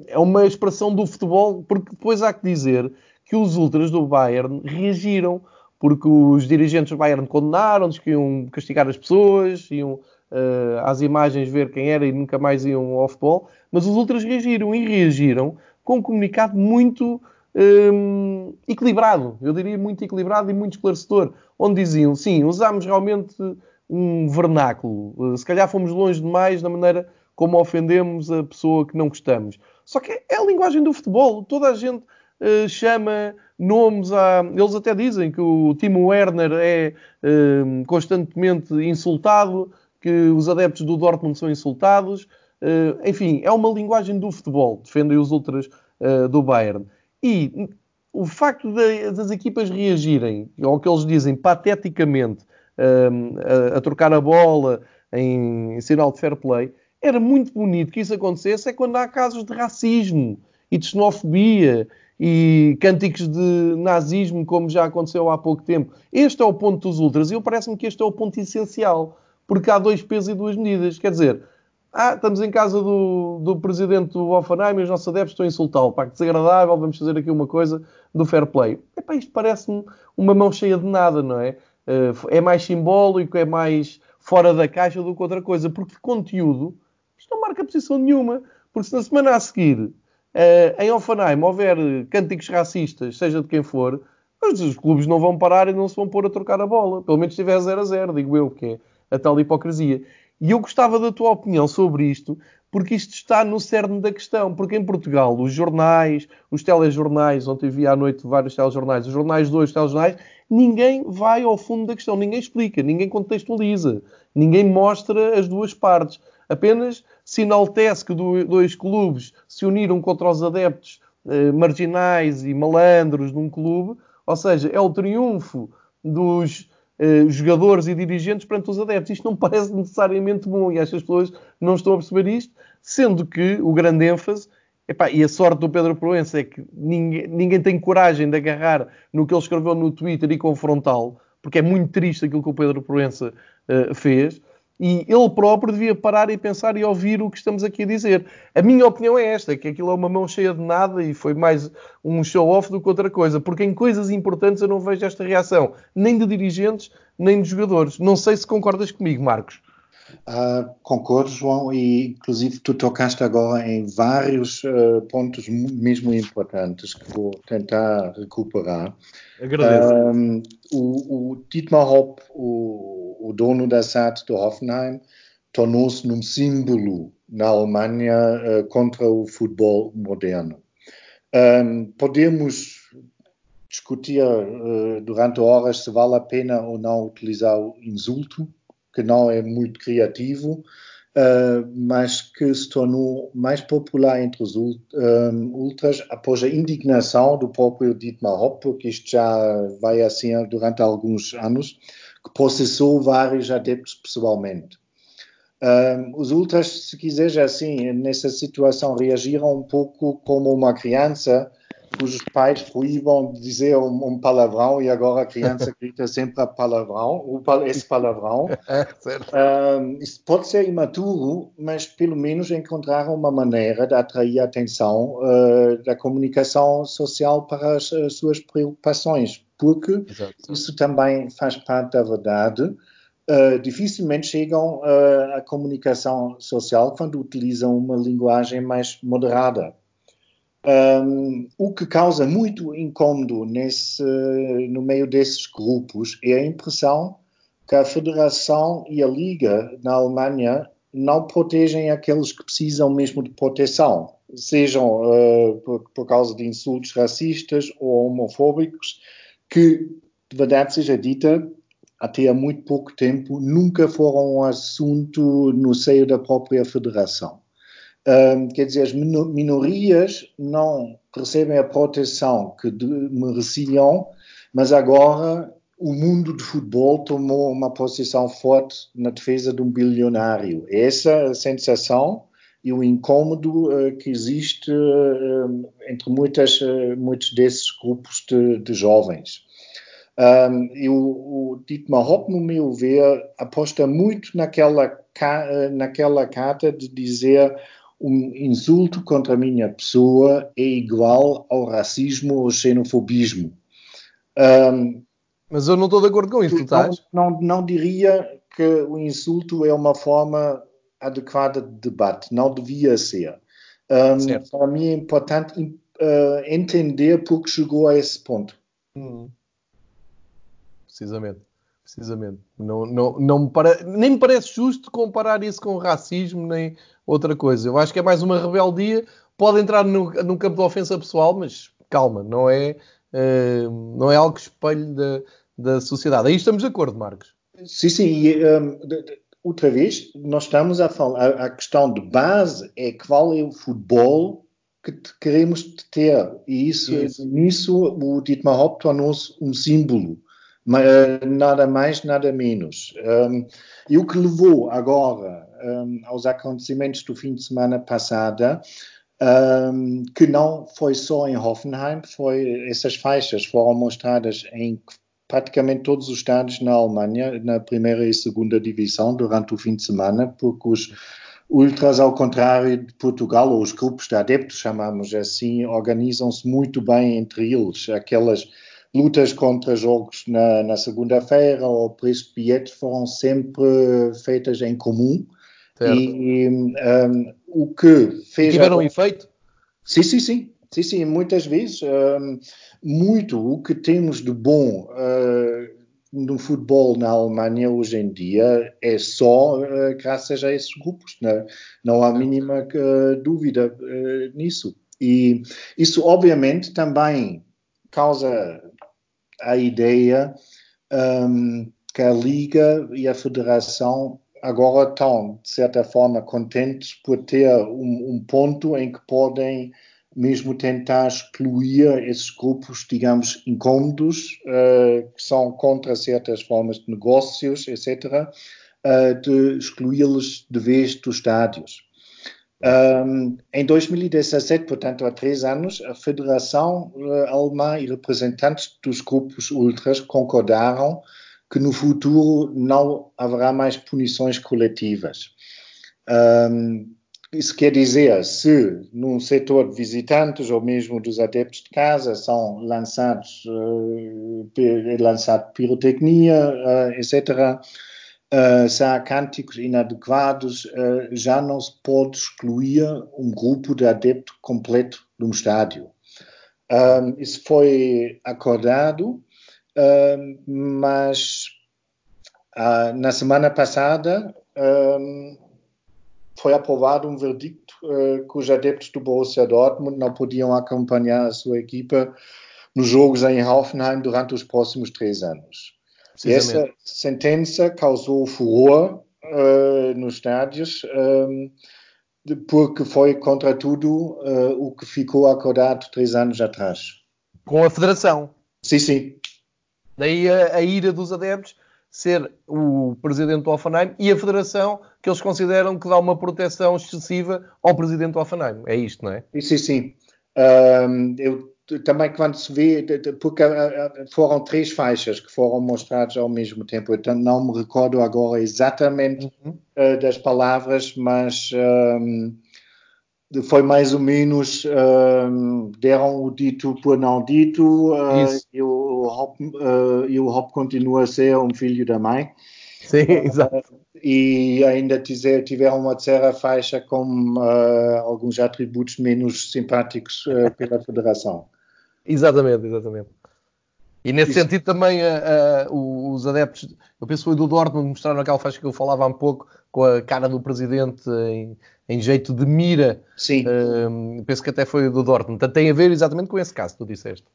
é uma expressão do futebol, porque depois há que dizer que os ultras do Bayern reagiram porque os dirigentes do Bayern condenaram-nos que iam castigar as pessoas, iam uh, às imagens ver quem era e nunca mais iam ao futebol, mas os ultras reagiram e reagiram com um comunicado muito um, equilibrado, eu diria muito equilibrado e muito esclarecedor, onde diziam, sim, usámos realmente um vernáculo, uh, se calhar fomos longe demais na maneira como ofendemos a pessoa que não gostamos. Só que é a linguagem do futebol, toda a gente uh, chama nomes a. Eles até dizem que o Timo Werner é uh, constantemente insultado, que os adeptos do Dortmund são insultados. Uh, enfim, é uma linguagem do futebol, defendem os uh, do Bayern. E o facto de, das equipas reagirem, ao que eles dizem pateticamente, a, a, trocar a bola em, em sinal de fair play, era muito bonito que isso acontecesse, é quando há casos de racismo e de xenofobia e cânticos de nazismo, como já aconteceu há pouco tempo. Este é o ponto dos ultras e eu parece-me que este é o ponto essencial, porque há dois pesos e duas medidas. Quer dizer, ah, estamos em casa do, do presidente do Offenheim e os nossos adeptos estão a insultá-lo. Pá, que desagradável, vamos fazer aqui uma coisa do fair play. Epá, isto parece-me uma mão cheia de nada, não é? Eh, é mais simbólico, é mais fora da caixa do que outra coisa, porque de conteúdo isto não marca posição nenhuma. Porque se na semana a seguir uh, em Offenheim houver cânticos racistas, seja de quem for, os clubes não vão parar e não se vão pôr a trocar a bola. Pelo menos se tiver 0 a 0, digo eu, que é a tal hipocrisia. E eu gostava da tua opinião sobre isto, porque isto está no cerne da questão. Porque em Portugal, os jornais, os telejornais, ontem vi à noite vários telejornais, os jornais dois telejornais, ninguém vai ao fundo da questão, ninguém explica, ninguém contextualiza, ninguém mostra as duas partes. Apenas se enaltece que dois clubes se uniram contra os adeptos eh, marginais e malandros num clube, ou seja, é o triunfo dos eh, jogadores e dirigentes perante os adeptos. Isto não parece necessariamente bom e estas pessoas não estão a perceber isto, sendo que o grande ênfase Epá, e a sorte do Pedro Proença é que ninguém, ninguém, tem coragem de agarrar no que ele escreveu no Twitter e confrontá-lo, porque é muito triste aquilo que o Pedro Proença uh, fez. E ele próprio devia parar e pensar e ouvir o que estamos aqui a dizer. A minha opinião é esta, que aquilo é uma mão cheia de nada e foi mais um show-off do que outra coisa. Porque em coisas importantes eu não vejo esta reação, nem de dirigentes, nem de jogadores. Não sei se concordas comigo, Marcos. Uh, concordo, João, e inclusive tu tocaste agora em vários uh, pontos mesmo importantes que vou tentar recuperar. Agradeço. Um, o, o Dietmar Hopp, o, o, dono da SAT do Hoffenheim, tornou-se num símbolo na Alemanha uh, contra o futebol moderno. Um, podemos discutir durante horas se vale a pena ou não utilizar o insulto que não é muito criativo, uh, mas que se tornou mais popular entre os um, ultras após a indignação do próprio Dietmar Hopp, porque isto já vai assim durante alguns anos, que processou vários adeptos pessoalmente. Um, os ultras, se quiseres assim, nessa situação, reagiram um pouco como uma criança cujos pais proíbam dizer um, um, palavrão e agora a criança grita sempre a palavrão, esse palavrão. É, um, isso pode ser imaturo, mas pelo menos encontraram uma maneira de atrair a atenção uh, da comunicação social para as, as suas preocupações, porque Exato. isso também faz parte da verdade. Uh, dificilmente chegam uh, à comunicação social quando utilizam uma linguagem mais moderada. Um, o que causa muito incômodo nesse, no meio desses grupos é a impressão que a Federação e a Liga na Alemanha não protegem aqueles que precisam mesmo de proteção, sejam uh, por, por, causa de insultos racistas ou homofóbicos, que, de verdade seja dita, até há muito pouco tempo nunca foram um assunto no seio da própria Federação. Quer dizer, as minorias não recebem a proteção que mereciam, mas agora o mundo de futebol tomou uma posição forte na defesa de um bilionário. Essa é a sensação e o incômodo uh, que existe uh, entre muitas, uh, muitos desses grupos de, de jovens. Um, e o, o Dietmar Hopp, no meu ver, aposta muito naquela, naquela carta de dizer um insulto contra a minha pessoa é igual ao racismo ou xenofobismo. Um, Mas eu não estou de acordo com isso? Não, não, não diria que o insulto é uma forma adequada de debate, não devia ser. Um, para mim é importante uh, entender porque chegou a esse ponto. Hum. Precisamente. Precisamente. Não, não, não me pare... Nem me parece justo comparar isso com racismo, nem outra coisa. Eu acho que é mais uma rebeldia. Pode entrar no, no campo da ofensa pessoal, mas calma, não é, uh, não é algo espelho da, da sociedade. Aí estamos de acordo, Marcos. Sim, sim. E, um, de, de, outra vez, nós estamos a falar. A, a, questão de base é qual é o futebol que queremos ter. E isso, isso. nisso o Dietmar Hopp tornou-se um símbolo. Nada mais, nada menos. Um, e o que levou agora um, aos acontecimentos do fim de semana passada, um, que não foi só em Hoffenheim, foi essas faixas foram mostradas em praticamente todos os estados na Alemanha, na primeira e segunda divisão, durante o fim de semana, porque os ultras, ao contrário de Portugal, ou os grupos de adeptos, chamamos assim, organizam-se muito bem entre eles. Aquelas lutas contra jogos na, na segunda-feira ou preço de bilhetes foram sempre feitas em comum. Certo. E um, o que fez. Tiveram a... efeito? Sim, sim, sim. Sim, sim, muitas vezes. Um, muito o que temos de bom uh, no futebol na Alemanha hoje em dia é só uh, graças a esses grupos, né? não há mínima uh, dúvida uh, nisso. E isso, obviamente, também causa a ideia um, que a Liga e a Federação agora estão, de certa forma, contentes por ter um, um ponto em que podem mesmo tentar excluir esses grupos, digamos, incômodos, uh, que são contra certas formas de negócios, etc., uh, eh, de excluí-los de vez dos estádios. Um, em 2017, portanto, há três anos, a Federação uh, Alemã e representantes dos grupos ultras concordaram que no futuro não haverá mais punições coletivas. Um, isso quer dizer, se num setor de visitantes ou mesmo dos adeptos de casa são lançados, uh, lançado pirotecnia, uh, etc., uh, se há cânticos inadequados, uh, já não se pode excluir um grupo de adepto completo de um estádio. Um, isso foi acordado, mas uh, na semana passada um, foi aprovado um verdicto uh, que os adeptos do Borussia Dortmund não podiam acompanhar a sua equipa nos jogos em Hoffenheim durante os próximos três anos. E essa sentença causou furor uh, nos estádios, um, porque foi, contra tudo, uh, o que ficou acordado três anos atrás. Com a Federação? Sim, sim. Daí a, a ira dos adeptos ser o presidente do Offenheim e a federação que eles consideram que dá uma proteção excessiva ao presidente do Offenheim. É isto, não é? Sim, sim. Um, eu também quando se vê, porque ah, ah, foram três faixas que foram mostradas ao mesmo tempo, então não me recordo agora exatamente uhum. uh, das palavras, mas um, foi mais ou menos uh, deram o dito por não dito uh, e, o Hop, uh, e o Hop continua a ser um filho da mãe. Sim, exato. e ainda tiveram uma terceira faixa com alguns atributos menos simpáticos pela Federação. Exatamente, exatamente. E nesse Isso. sentido também uh, uh, os adeptos, eu penso que foi do Dortmund, mostraram aquela faixa que eu falava há um pouco, com a cara do presidente em, em jeito de mira. Sim. Uh, penso que até foi do Dortmund. Portanto, tem a ver exatamente com esse caso que tu disseste.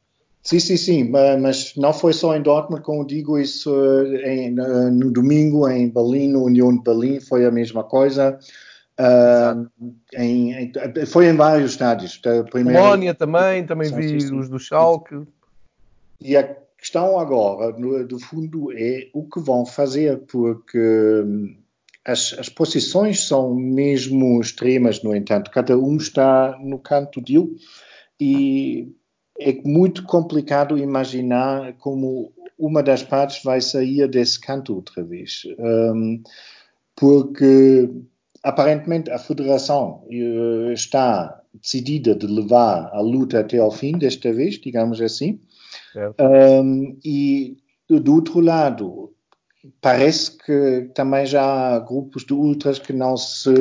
Sim, sim, sim, mas não foi só em Dortmund, como digo, isso em, no domingo em Berlim, no União de Berlim, foi a mesma coisa. Uh, em, em, foi em vários estádios. Primeiro, Polónia também, também vi sim, sim. os do Schalke. E a questão agora, no, do fundo, é o que vão fazer, porque hum, as, as, posições são mesmo extremas, no entanto, cada um está no canto dele e é muito complicado imaginar como uma das partes vai sair desse canto outra vez. Um, porque aparentemente a federação uh, está decidida de levar a luta até ao fim, desta vez, digamos assim. Um, e do outro lado, parece que também já há grupos de ultras que não se,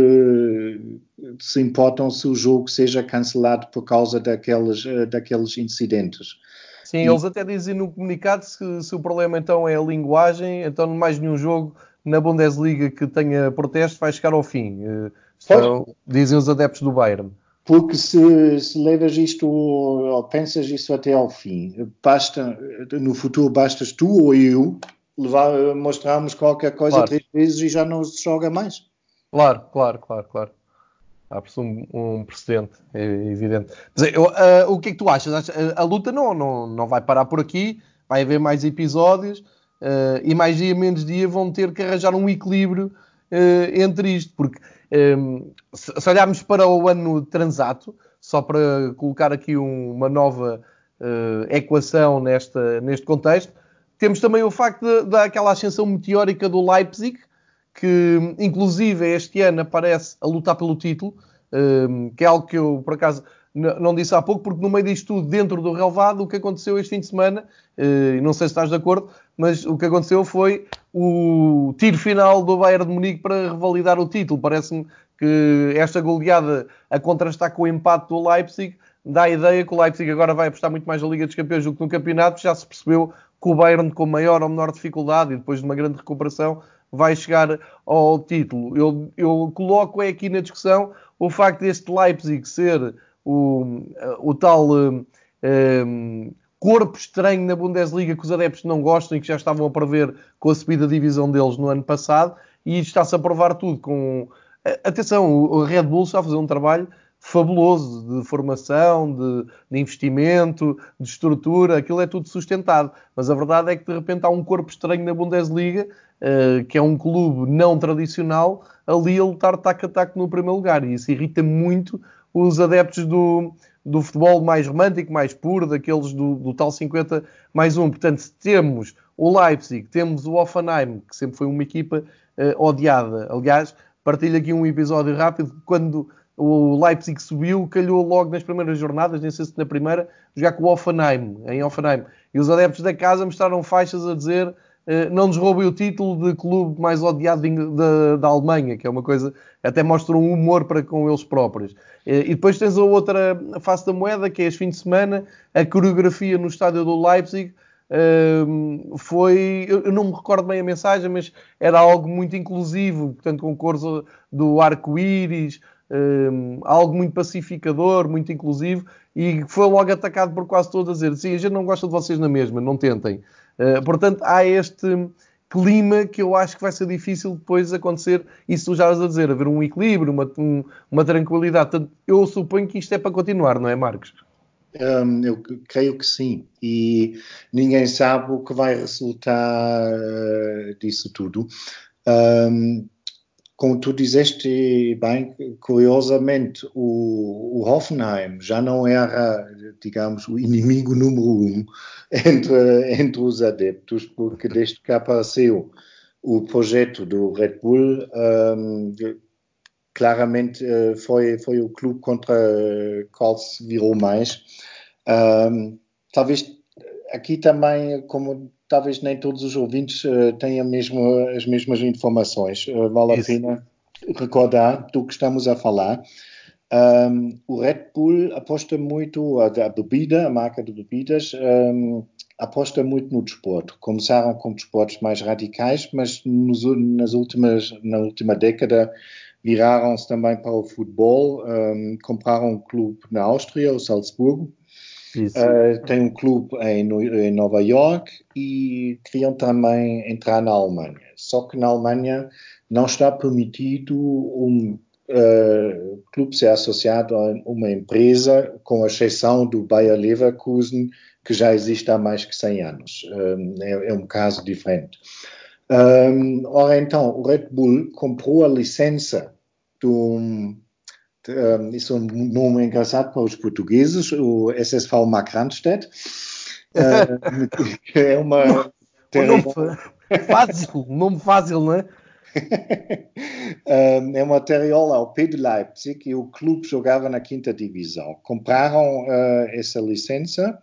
se importam se o jogo seja cancelado por causa daqueles, daqueles incidentes. Sim, e... eles até dizem no comunicado se, se o problema então é a linguagem, então mais nenhum jogo na Bundesliga que tenha protesto vai chegar ao fim. Então, dizem os adeptos do Bayern. Porque se, se levas isto ou pensas isso até ao fim, basta, no futuro bastas tu ou eu levar, mostrarmos qualquer coisa claro. três vezes e já não se joga mais. Claro, claro, claro, claro. Há um, um precedente, é evidente. Mas, eu, uh, o que é que tu achas? A, a, luta não, não, não vai parar por aqui, vai haver mais episódios uh, e mais dia menos dia vão ter que arranjar um equilíbrio uh, entre isto, porque um, se, se olharmos para o ano transato, só para colocar aqui um, uma nova uh, equação nesta, neste contexto, temos também o facto daquela ascensão meteórica do Leipzig, que inclusive este ano aparece a lutar pelo título, um, que é algo que eu, por acaso, não disse há pouco, porque no meio disto tudo, dentro do relevado, o que aconteceu este fim de semana, uh, não sei se estás de acordo, mas o que aconteceu foi o tiro final do Bayern de Munique para revalidar o título. Parece-me que esta goleada a contrastar com o empate do Leipzig dá a ideia que o Leipzig agora vai apostar muito mais na Liga dos Campeões do que no campeonato, já se percebeu que o Bayern, com maior ou menor dificuldade e depois de uma grande recuperação, vai chegar ao título. Eu, eu coloco é aqui na discussão o facto deste Leipzig ser o, o tal um, um, corpo estranho na Bundesliga que os adeptos não gostam e que já estavam a prever com a subida da divisão deles no ano passado e está-se a provar tudo com... Atenção, o Red Bull está a fazer um trabalho fabuloso de formação, de, de, investimento, de estrutura, aquilo é tudo sustentado. Mas a verdade é que de repente há um corpo estranho na Bundesliga, uh, que é um clube não tradicional, ali a lutar taco a taco no primeiro lugar. E isso irrita muito os adeptos do, do futebol mais romântico, mais puro, daqueles do, do tal 50 mais um. Portanto, se temos o Leipzig, temos o Offenheim, que sempre foi uma equipa uh, odiada. Aliás, partilho aqui um episódio rápido, quando o Leipzig subiu, calhou logo nas primeiras jornadas, nem sei se na primeira, jogar com o Offenheim, em Offenheim. E os adeptos da casa mostraram faixas a dizer não nos roubem o título de clube mais odiado da, Alemanha, que é uma coisa, até mostra um humor para com eles próprios. Eh, e depois tens a outra face da moeda, que é este fim de semana, a coreografia no estádio do Leipzig, ehm, foi, eu não me recordo bem a mensagem, mas era algo muito inclusivo, portanto com cores do arco-íris, um, algo muito pacificador, muito inclusivo, e foi logo atacado por quase todos a dizer: sim, a gente não gosta de vocês na mesma, não tentem. Uh, portanto, há este clima que eu acho que vai ser difícil depois acontecer, isso tu já vas a dizer, haver um equilíbrio, uma, um, uma tranquilidade. Portanto, eu suponho que isto é para continuar, não é, Marcos? Um, eu creio que sim. E ninguém sabe o que vai resultar uh, disso tudo. Um, como tu disseste bem, curiosamente, o, o, Hoffenheim já não era, digamos, o inimigo número um entre, entre os adeptos, porque desde que apareceu o projeto do Red Bull, um, claramente uh, foi, foi o clube contra qual se virou mais. Um, talvez aqui também, como talvez nem todos os ouvintes uh, tenham mesmo as mesmas informações. Uh, vale Isso. a pena recordar do que estamos a falar. Um, o Red Bull aposta muito, a, a, bebida, a marca de bebidas, um, aposta muito no desporto. Começaram com desportos mais radicais, mas nos, nas últimas, na última década viraram-se também para o futebol. Um, compraram um clube na Áustria, o Salzburgo, Uh, tem um clube em, em, Nova York e queriam também entrar na Alemanha. Só que na Alemanha não está permitido um uh, clube ser associado a uma empresa, com exceção do Bayer Leverkusen, que já existe há mais que 100 anos. Um, é, é, um caso diferente. Um, ora, então, o Red Bull comprou a licença do um, isso é um nome engraçado para os portugueses, o SSV Markranstädt, uh, que é uma... nome fácil, nome fácil, não é? é uma terriola ao pé de Leipzig e o clube jogava na quinta divisão. Compraram uh, essa licença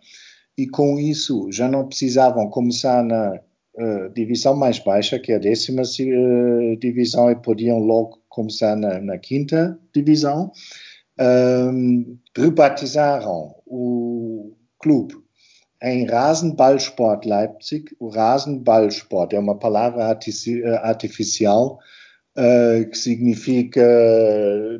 e com isso já não precisavam começar na uh, divisão mais baixa, que é a décima uh, divisão, e podiam logo começar na, na quinta divisão, um, rebatizaram o clube em Rasenballsport Leipzig. O Rasenballsport é uma palavra artificial uh, que significa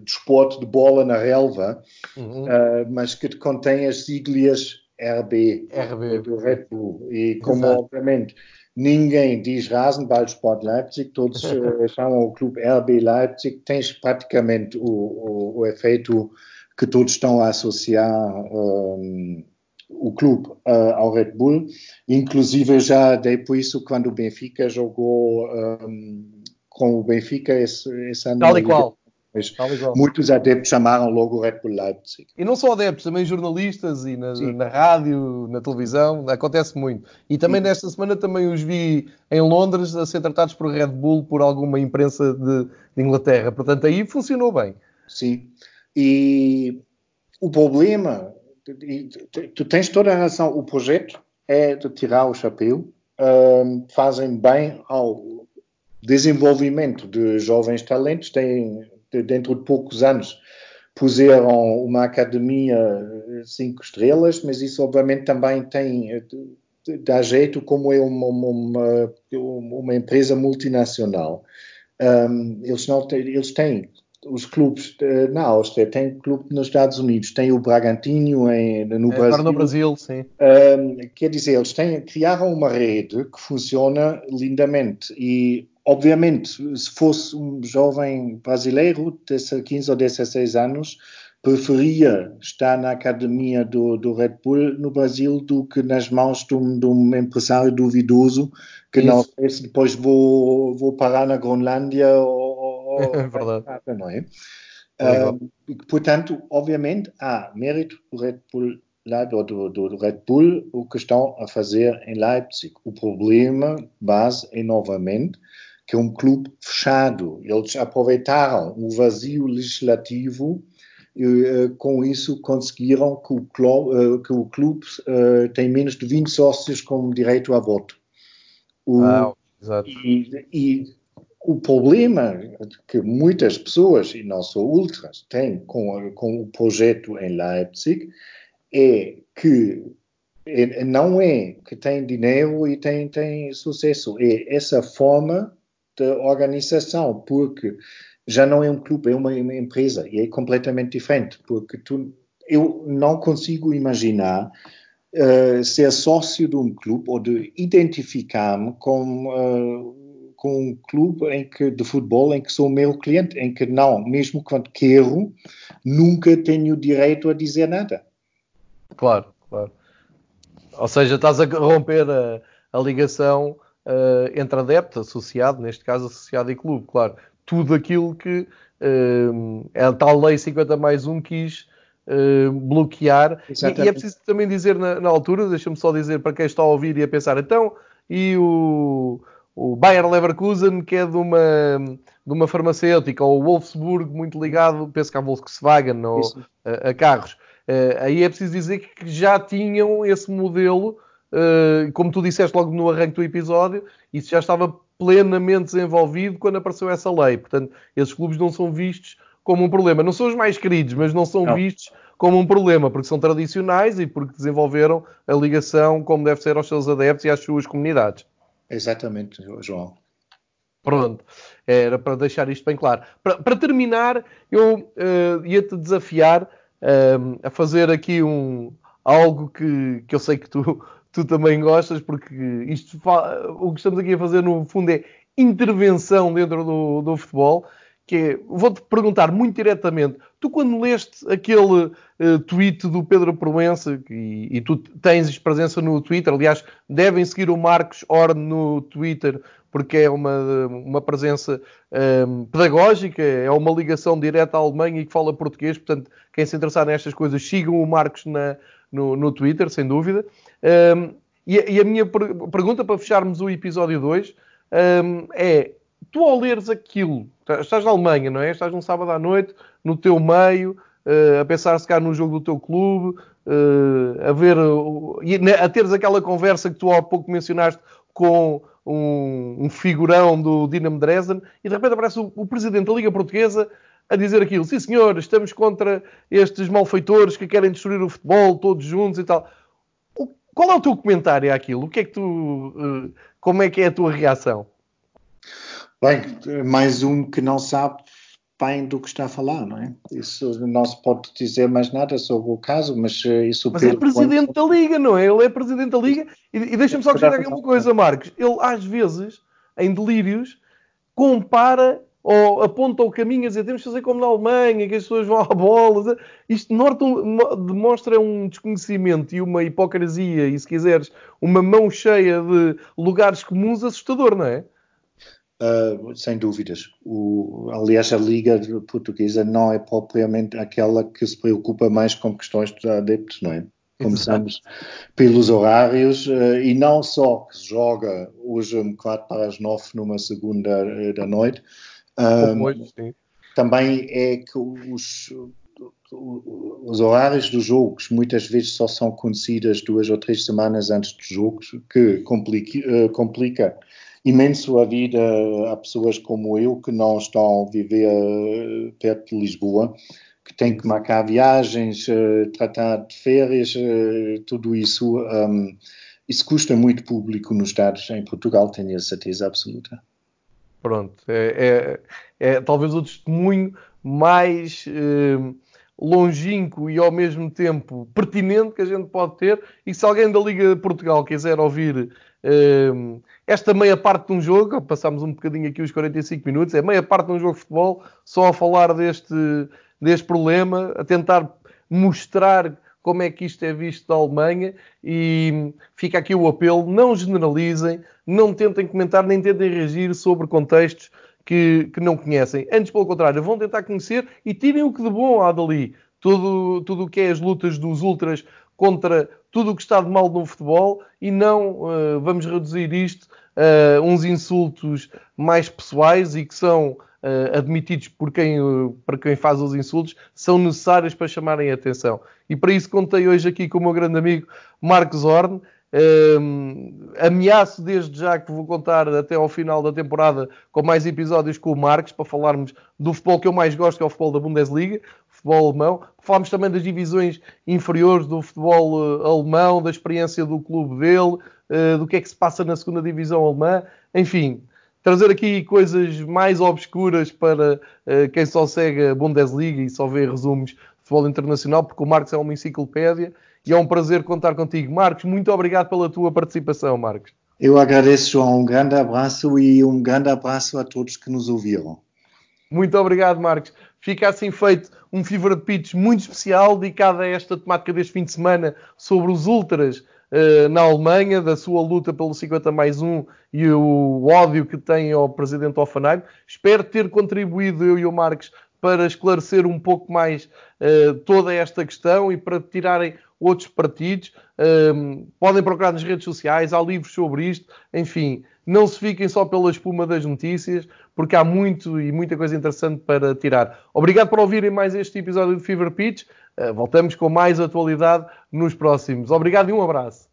desporto de bola na relva, uhum. uh, mas que contém as siglas RB, RB. do Red Bull. E como, Exato. obviamente, ninguém diz Rasenballsport Leipzig, todos uh, chamam o clube RB Leipzig, tens praticamente o, o, o, efeito que todos estão a associar um, o clube uh, ao Red Bull. Inclusive, já dei por isso quando o Benfica jogou um, com o Benfica esse, esse ano. Tal e qual. Muitos adeptos chamaram logo o Red Bull Leipzig. E não só adeptos, também jornalistas e na, na rádio, na televisão, acontece muito. E também Sim. nesta semana também os vi em Londres a ser tratados por Red Bull por alguma imprensa de, de Inglaterra. Portanto, aí funcionou bem. Sim. E o problema, tu tens toda a razão, o projeto é de tirar o chapéu, um, fazem bem ao desenvolvimento de jovens talentos, têm dentro de poucos anos puseram uma academia cinco estrelas, mas isso obviamente também tem dá jeito como é uma, uma, uma empresa multinacional. Um, eles, não têm, eles têm os clubes uh, na Áustria, tem clube nos Estados Unidos, tem o Bragantino em, no é, Brasil. no Brasil, sim. Um, quer dizer, eles têm, criaram uma rede que funciona lindamente e obviamente, se fosse um jovem brasileiro de 15 ou 16 anos, preferia estar na academia do, do, Red Bull no Brasil do que nas mãos de um, de um empresário duvidoso que Isso. não sei se depois vou, vou parar na Groenlândia ou é verdade. Nada, não é? Uh, portanto, obviamente, há mérito do Red Bull do, do, do, Red Bull o que estão a fazer em Leipzig. O problema base é novamente que é um clube fechado. Eles aproveitaram o vazio legislativo e uh, com isso conseguiram que o, clube, uh, que o clube uh, tem menos de 20 sócios com direito a voto. O, ah, e, e, o problema que muitas pessoas, e não só ultras, têm com, com o projeto em Leipzig é que é, não é que tem dinheiro e tem, tem sucesso, é essa forma de organização, porque já não é um clube, é uma, uma empresa e é completamente diferente, porque tu, eu não consigo imaginar uh, ser sócio de um clube ou de identificar-me com, uh, com um clube em que, de futebol em que sou meu cliente, em que não, mesmo quando quero, nunca tenho direito a dizer nada. Claro, claro. Ou seja, estás a romper a, a ligação uh, entre adepto, associado, neste caso associado e clube, claro. Tudo aquilo que uh, a tal lei 50 mais 1 quis uh, bloquear. E, e, é preciso também dizer na, na altura, deixa-me só dizer para quem está a ouvir e a pensar, então, e o, o Bayer Leverkusen, que é de uma, de uma farmacêutica, ou o Wolfsburg, muito ligado, penso que à Volkswagen, ou a, a, carros. Uh, aí é preciso dizer que já tinham esse modelo Uh, como tu disseste logo no arranque do episódio, isso já estava plenamente desenvolvido quando apareceu essa lei. Portanto, esses clubes não são vistos como um problema. Não são os mais queridos, mas não são não. vistos como um problema, porque são tradicionais e porque desenvolveram a ligação como deve ser aos seus adeptos e às suas comunidades. Exatamente, João. Pronto, era para deixar isto bem claro. Para, para terminar, eu uh, ia-te desafiar uh, a fazer aqui um, algo que, que eu sei que tu tu também gostas, porque isto o que estamos aqui a fazer no fundo é intervenção dentro do, do futebol. Que é, vou-te perguntar muito diretamente, tu quando leste aquele uh, tweet do Pedro Proença, e, e, tu tens presença no Twitter, aliás, devem seguir o Marcos Horn no Twitter, porque é uma, uma presença um, ehm, pedagógica, é uma ligação direta à Alemanha e que fala português, portanto, quem se interessar nestas coisas, sigam o Marcos na, no, no Twitter, sem dúvida. Um, e, e, a minha per pergunta para fecharmos o episódio 2 um, é: tu ao leres aquilo, tá, estás na Alemanha, não é? Estás num sábado à noite, no teu meio, uh, a pensar se cá no jogo do teu clube, uh, a ver, uh, a teres aquela conversa que tu há pouco mencionaste com um, um figurão do Dinamo Dresden, e de repente aparece o, o presidente da Liga Portuguesa a dizer aquilo. Sim, senhor, estamos contra estes malfeitores que querem destruir o futebol, todos juntos e tal. Qual é o teu comentário àquilo? O que é que tu, eh, como é que é a tua reação? Bem, mais um que não sabe bem do que está a falar, não é? Isso não se pode dizer mais nada sobre o caso, mas eh, isso... Mas é presidente da Liga, não é? Ele é presidente da Liga e, e deixa-me só acrescentar aqui uma coisa, Marcos. Ele, às vezes, em delírios, compara ou aponta o caminho a dizer temos que fazer como na Alemanha, que as pessoas vão à bola. Isto demonstra um desconhecimento e uma hipocrisia, e se quiseres, uma mão cheia de lugares comuns assustador, não é? Uh, sem dúvidas. O, aliás, a Liga Portuguesa não é propriamente aquela que se preocupa mais com questões de adeptos, não é? Começamos pelos horários uh, e não só que se joga hoje um quatro para as nove numa segunda uh, da noite, um, também é que os, os horários dos jogos muitas vezes só são conhecidas duas ou três semanas antes dos jogos, que complica, complica imenso a vida a pessoas como eu que não estão a viver uh, perto de Lisboa, que têm que marcar viagens, uh, tratar de férias, tudo isso. Um, isso custa muito público nos dados em Portugal, tenho a certeza absoluta. Pronto, é, é, é talvez o testemunho mais eh, longínquo e ao mesmo tempo pertinente que a gente pode ter. E se alguém da Liga de Portugal quiser ouvir eh, esta meia parte de um jogo, passamos um bocadinho aqui os 45 minutos, é meia parte de um jogo de futebol, só a falar deste, deste problema, a tentar mostrar como é que isto é visto da Alemanha e fica aqui o apelo, não generalizem, não tentem comentar, nem tentem reagir sobre contextos que, que não conhecem. Antes, pelo contrário, vão tentar conhecer e tirem o que de bom há dali. Tudo o que é as lutas dos ultras contra tudo o que está de mal no futebol e não uh, vamos reduzir isto a uns insultos mais pessoais e que são uh, admitidos por quem, uh, para quem faz os insultos, são necessários para chamarem a atenção. E para isso contei hoje aqui com o meu grande amigo Marcos Horn. Um, ameaço desde já que vou contar até ao final da temporada com mais episódios com o Marcos para falarmos do futebol que eu mais gosto, que é o futebol da Bundesliga, futebol alemão. Falámos também das divisões inferiores do futebol uh, alemão, da experiência do clube dele, uh, do que é que se passa na segunda divisão alemã. Enfim, trazer aqui coisas mais obscuras para uh, quem só segue a Bundesliga e só vê resumos de futebol internacional, porque o Marcos é uma enciclopédia e é um prazer contar contigo. Marcos, muito obrigado pela tua participação, Marcos. Eu agradeço, João. Um grande abraço e um grande abraço a todos que nos ouviram. Muito obrigado, Marcos. Fica assim feito um Fever Pitch muito especial dedicado a esta temática deste fim de semana sobre os Ultras uh, na Alemanha, da sua luta pelo 50 mais 1 e o ódio que tem ao presidente Offenheim. Espero ter contribuído, eu e o Marcos, para esclarecer um pouco mais uh, toda esta questão e para tirarem outros partidos. Um, podem procurar nas redes sociais, há livros sobre isto. Enfim, não se fiquem só pela espuma das notícias, porque há muito e muita coisa interessante para tirar. Obrigado por ouvirem mais este episódio do Fever Pitch. Uh, voltamos com mais atualidade nos próximos. Obrigado e um abraço.